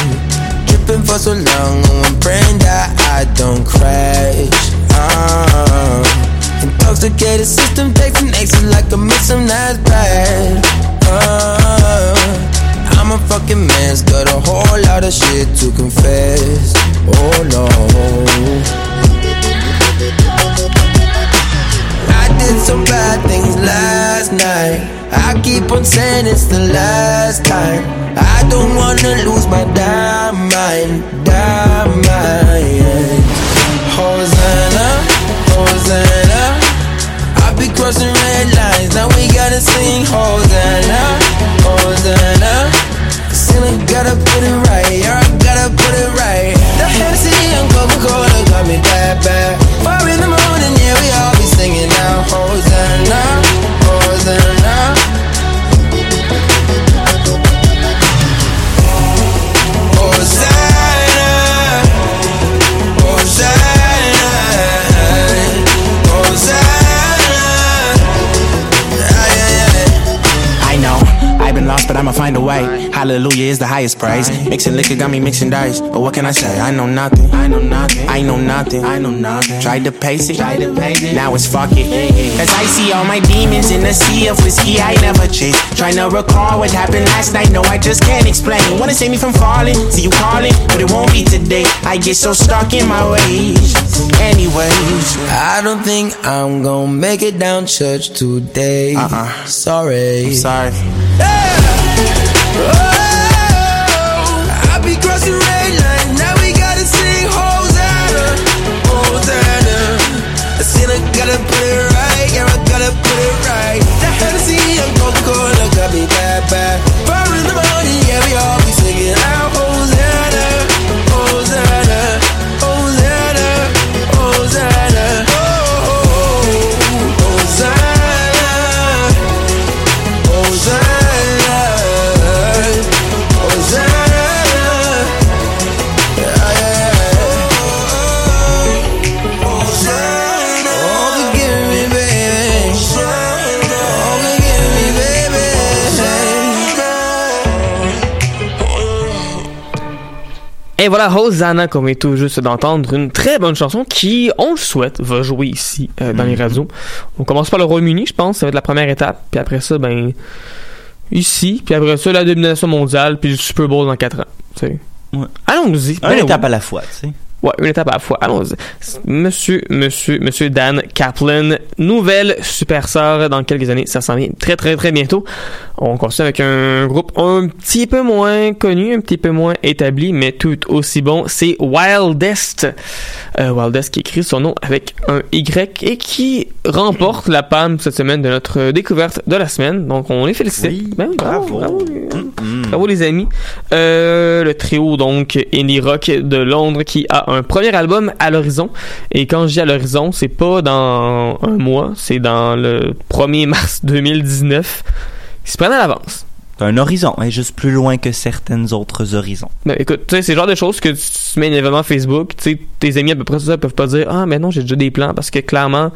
dripping for so long, I'm praying that I don't crash. Uh, intoxicated system takes an exit like a mix some nice bad. Uh, I'm a fucking man's got a whole lot of shit to confess. Oh no. Did some bad things last night. I keep on saying it's the last time. I don't wanna lose my damn mind, damn mind. Hosanna, Hosanna. I be crossing red lines, now we gotta sing Hosanna, Hosanna. Sinner gotta put it right, I gotta put it right. The Hennessy and Coca-Cola got me bad, bad singing out Hosanna, Hosanna. I'ma find a way. Hallelujah is the highest price. Mixing liquor got me mixing dice. But what can I say? I know nothing. I know nothing. I know nothing. I know nothing. Tried to pace it. Tried to pace it. Now it's fuck it. Cause I see all my demons in the sea of whiskey I never chase. Trying to recall what happened last night. No, I just can't explain. Wanna save me from falling? See you calling, but it won't be today. I get so stuck in my ways. Anyways. I don't think I'm gonna make it down church today. Uh-uh. Sorry. I'm sorry. I gotta put it Et voilà, Hosanna, qu'on vient tout juste d'entendre, une très bonne chanson qui, on le souhaite, va jouer ici, euh, dans les radios. On commence par le Royaume-Uni, je pense, ça va être la première étape, puis après ça, ben, ici, puis après ça, la domination mondiale, puis le Super Bowl dans 4 ans. tu sais. Ouais. Allons-y. Une Ben étape oui. à la fois, tu sais. Ouais, une étape à la fois. Allons-y. Monsieur, monsieur, monsieur Dan Kaplan, nouvelle superstar dans quelques années. Ça s'en vient très, très, très bientôt. On continue avec un groupe un petit peu moins connu, un petit peu moins établi, mais tout aussi bon. C'est Wildest. Euh, Wildest qui écrit son nom avec un Y et qui remporte la palme cette semaine de notre découverte de la semaine. Donc, on les félicite. Oui, Ben bravo, bravo. bravo, les- Mm. Bravo les amis. Euh, le trio donc indie rock de Londres qui a un premier album à l'horizon. Et quand je dis à l'horizon, c'est pas dans un mois, c'est dans le 1er mars 2019. Ils se prennent à l'avance. Un horizon, est juste plus loin que certaines autres horizons. Ben, écoute, tu sais, c'est le genre de choses que tu mets un événement Facebook, tu sais, tes amis à peu près ça peuvent pas dire Ah, mais non, j'ai déjà des plans parce que clairement,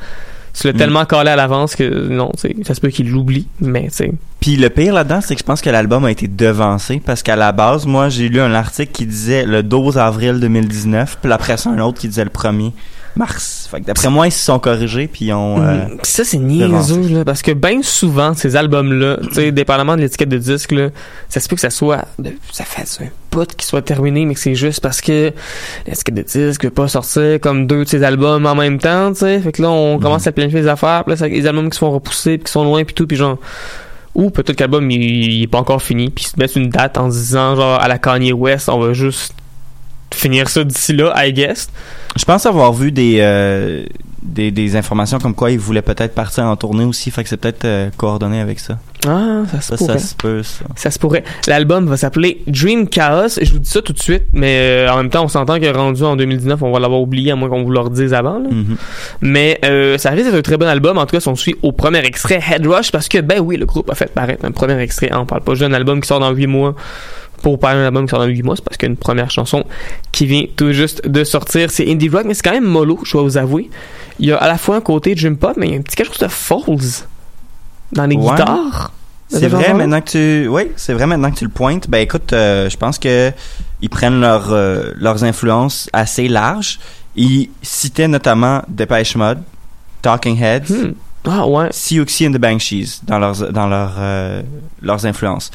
tu l'as Mm. tellement collé à l'avance que non, ça se peut qu'ils l'oublient, mais sais. Puis le pire là-dedans, c'est que je pense que l'album a été devancé parce qu'à la base, moi, j'ai lu un article qui disait le 12 avril 2019, puis après ça, un autre qui disait le 1er mars. Fait que d'après moi, ils se sont corrigés puis ils ont. euh, Mm, Ça, c'est niaiseux, là, parce que bien souvent, ces albums-là, tu sais, dépendamment de l'étiquette de disque, là, ça se peut que ça soit, ça fait un bout qui soit terminé, mais que c'est juste parce que l'étiquette de disque veut pas sortir comme deux de ces albums en même temps, tu sais. Fait que là, on commence à planifier les affaires, puis là, les albums qui se font repousser, puis qui sont loin, puis tout, puis genre, ou peut-être que l'album, il, il est pas encore fini, puis ils se mettent une date en se disant, genre, à la Kanye West, on va juste finir ça d'ici là, I guess. Je pense avoir vu des, euh, des, des informations comme quoi ils voulaient peut-être partir en tournée aussi, fait que c'est peut-être euh, coordonné avec ça. Ah, ça se Ça, pourrait. ça se peut, ça. Ça se pourrait. L'album va s'appeler Dream Chaos. Je vous dis ça tout de suite, mais euh, en même temps, on s'entend que rendu en 2019, on va l'avoir oublié, à moins qu'on vous le redise avant. là. Mhm. Mais euh, ça risque d'être un très bon album. En tout cas, si on suit au premier extrait, Head Rush, parce que, ben oui, le groupe a fait paraître un premier extrait. On parle pas juste d'un album qui sort dans 8 mois. Pour parler d'un album qui sort dans 8 mois, c'est parce qu'il y a une première chanson qui vient tout juste de sortir. C'est indie rock, mais c'est quand même mollo, je dois vous avouer. Il y a à la fois un côté dream pop, mais il y a un petit quelque chose de falls dans les Ouais. guitares. C'est vrai maintenant que tu, oui, c'est vrai maintenant que tu le pointes. Ben écoute, euh, je pense que ils prennent leur, euh, leurs influences assez larges. Ils citaient notamment Depeche Mode, Talking Heads, Hmm. Ah ouais. Siouxsie and the Banshees dans leurs dans leurs euh, leurs influences.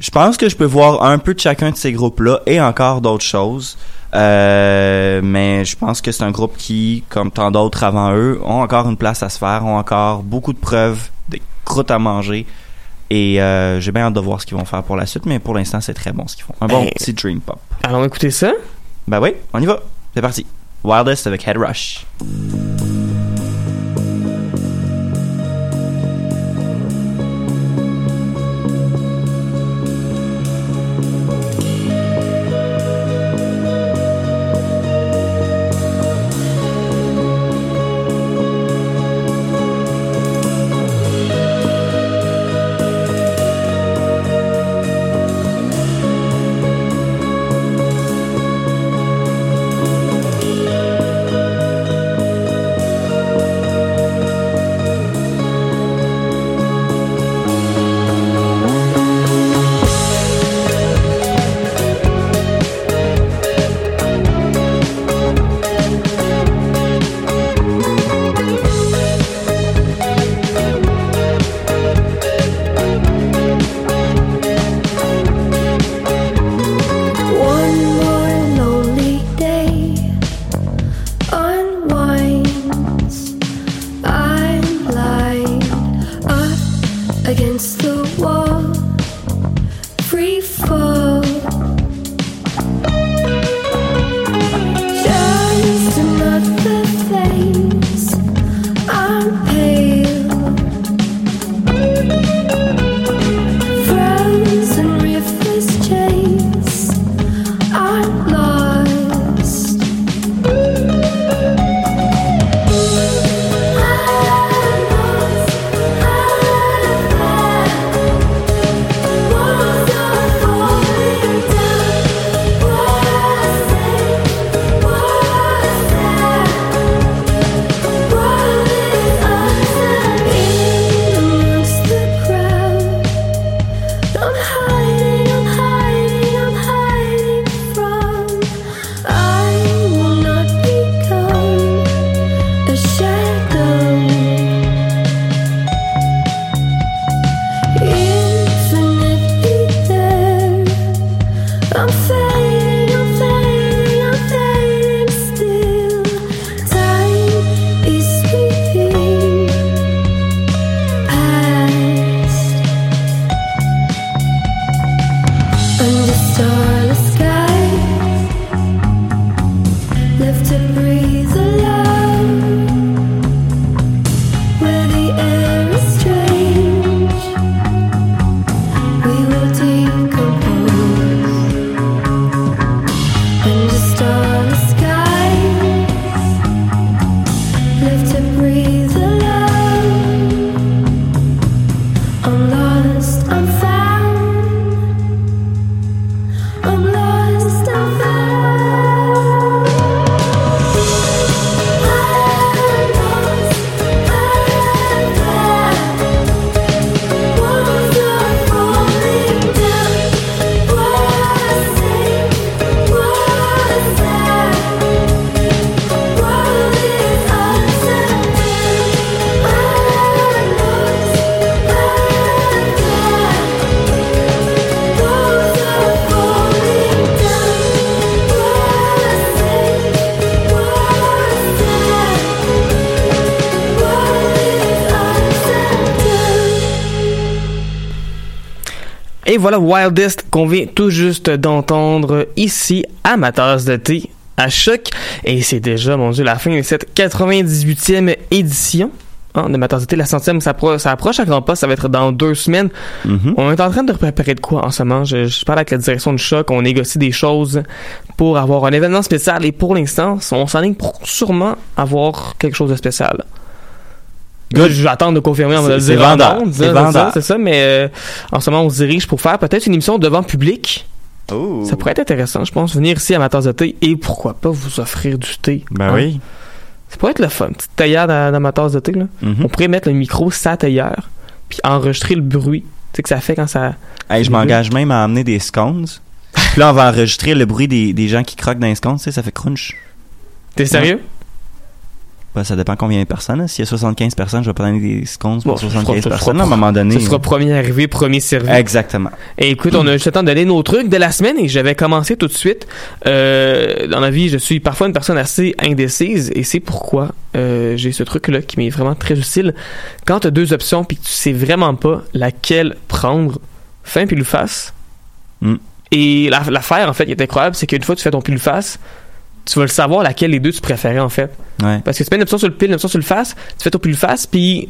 Je pense que je peux voir un peu de chacun de ces groupes-là et encore d'autres choses. Euh, mais je pense que c'est un groupe qui, comme tant d'autres avant eux, ont encore une place à se faire, ont encore beaucoup de preuves, des croûtes à manger. Et euh, j'ai bien hâte de voir ce qu'ils vont faire pour la suite, mais pour l'instant, c'est très bon ce qu'ils font. Un bon Ben- petit dream pop. Allons écouter ça. Ben oui, on y va. C'est parti. Wildest avec Head Rush. Et voilà Wildest qu'on vient tout juste d'entendre ici à ma tasse de thé à choc. Et c'est déjà, mon dieu, la fin de cette 98e édition. hein, de ma tasse de thé, la centième, ça, ça approche à grands pas, ça va être dans deux semaines. Mhm. On est en train de préparer de quoi en ce moment? Je, je parle avec la direction de choc, on négocie des choses pour avoir un événement spécial et pour l'instant, on s'enligne pour sûrement avoir quelque chose de spécial. Good. Je vais attendre de confirmer, on va C'est- le dire C'est ça, vendeur. C'est ça, mais euh, en ce moment, on se dirige pour faire peut-être une émission devant public. Oh. Ça pourrait être intéressant, je pense, venir ici à ma tasse de thé et pourquoi pas vous offrir du thé. Ben Hein? oui. Ça pourrait être le fun. Petite théière dans, dans ma tasse de thé, là. Mhm. On pourrait mettre le micro sa théière, puis enregistrer le bruit. Tu sais que ça fait quand ça. Hey, je m'engage même à amener des scones. Puis là, on va enregistrer le bruit des, des gens qui croquent dans les scones, tu sais, ça fait crunch. T'es sérieux? Ben, ça dépend combien de personnes. hein. S'il y a 75 personnes, je vais pas donner des scones pour Bon, ce 75 sera- ce personnes à un moment donné. Ce sera premier arrivé, premier servi. Exactement. Et écoute, on a juste le temps de donner nos trucs de la semaine et je vais commencer tout de suite. Euh, dans la vie, je suis parfois une personne assez indécise et c'est pourquoi euh, j'ai ce truc-là qui m'est vraiment très utile. Quand tu as deux options puis que tu sais vraiment pas laquelle prendre, un pile ou face. Mm. Et la- l'affaire, en fait, qui est incroyable, c'est qu'une fois que tu fais ton pile ou face, tu vas le savoir laquelle des deux tu préférais, en fait. Ouais. Parce que tu mets une option sur le pile, une option sur le face, tu fais ton pile face, puis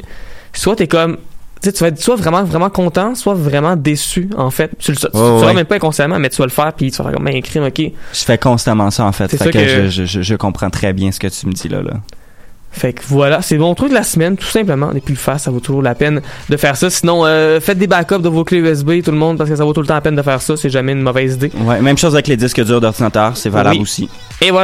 soit t'es comme. Tu sais, tu vas être soit vraiment, vraiment content, soit vraiment déçu, en fait. Tu le tu Ouais, ouais. même pas inconsciemment, mais tu vas le faire, puis tu vas faire comme, ben, écrire, ok. Je fais constamment ça, en fait. C'est Fait ça que, que- Je, je, je- je comprends très bien ce que tu me dis là. là. Fait que voilà, c'est mon truc de la semaine, tout simplement. Et puis le face, ça vaut toujours la peine de faire ça. Sinon, euh, faites des backups de vos clés USB, tout le monde, parce que ça vaut tout le temps la peine de faire ça. C'est jamais une mauvaise idée. Ouais, même chose avec les disques durs d'ordinateur, c'est valable Oui. aussi. Et voilà,